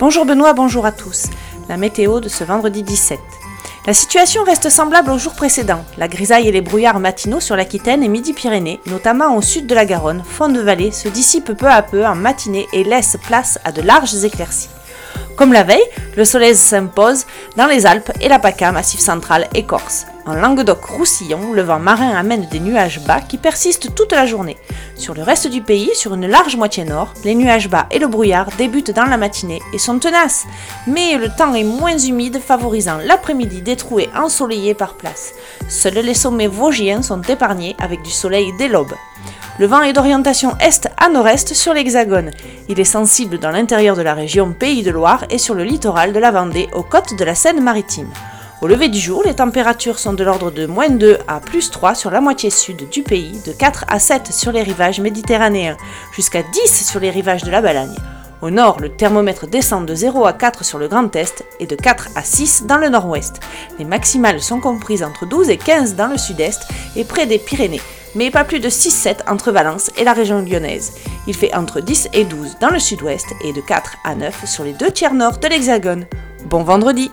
Bonjour Benoît, bonjour à tous. La météo de ce vendredi 17. La situation reste semblable aux jours précédents. La grisaille et les brouillards matinaux sur l'Aquitaine et Midi-Pyrénées, notamment au sud de la Garonne, fond de vallée, se dissipent peu à peu en matinée et laissent place à de larges éclaircies. Comme la veille, le soleil s'impose dans les Alpes et la PACA, massif central et Corse. En Languedoc-Roussillon, le vent marin amène des nuages bas qui persistent toute la journée. Sur le reste du pays, sur une large moitié nord, les nuages bas et le brouillard débutent dans la matinée et sont tenaces. Mais le temps est moins humide, favorisant l'après-midi des trouées ensoleillées par place. Seuls les sommets vosgiens sont épargnés avec du soleil dès l'aube. Le vent est d'orientation est à nord-est sur l'Hexagone. Il est sensible dans l'intérieur de la région Pays de Loire et sur le littoral de la Vendée aux côtes de la Seine-Maritime. Au lever du jour, les températures sont de l'ordre de moins 2 à plus 3 sur la moitié sud du pays, de 4 à 7 sur les rivages méditerranéens, jusqu'à 10 sur les rivages de la Balagne. Au nord, le thermomètre descend de 0 à 4 sur le Grand Est et de 4 à 6 dans le nord-ouest. Les maximales sont comprises entre 12 et 15 dans le sud-est et près des Pyrénées mais pas plus de 6-7 entre Valence et la région lyonnaise. Il fait entre 10 et 12 dans le sud-ouest et de 4 à 9 sur les deux tiers nord de l'Hexagone. Bon vendredi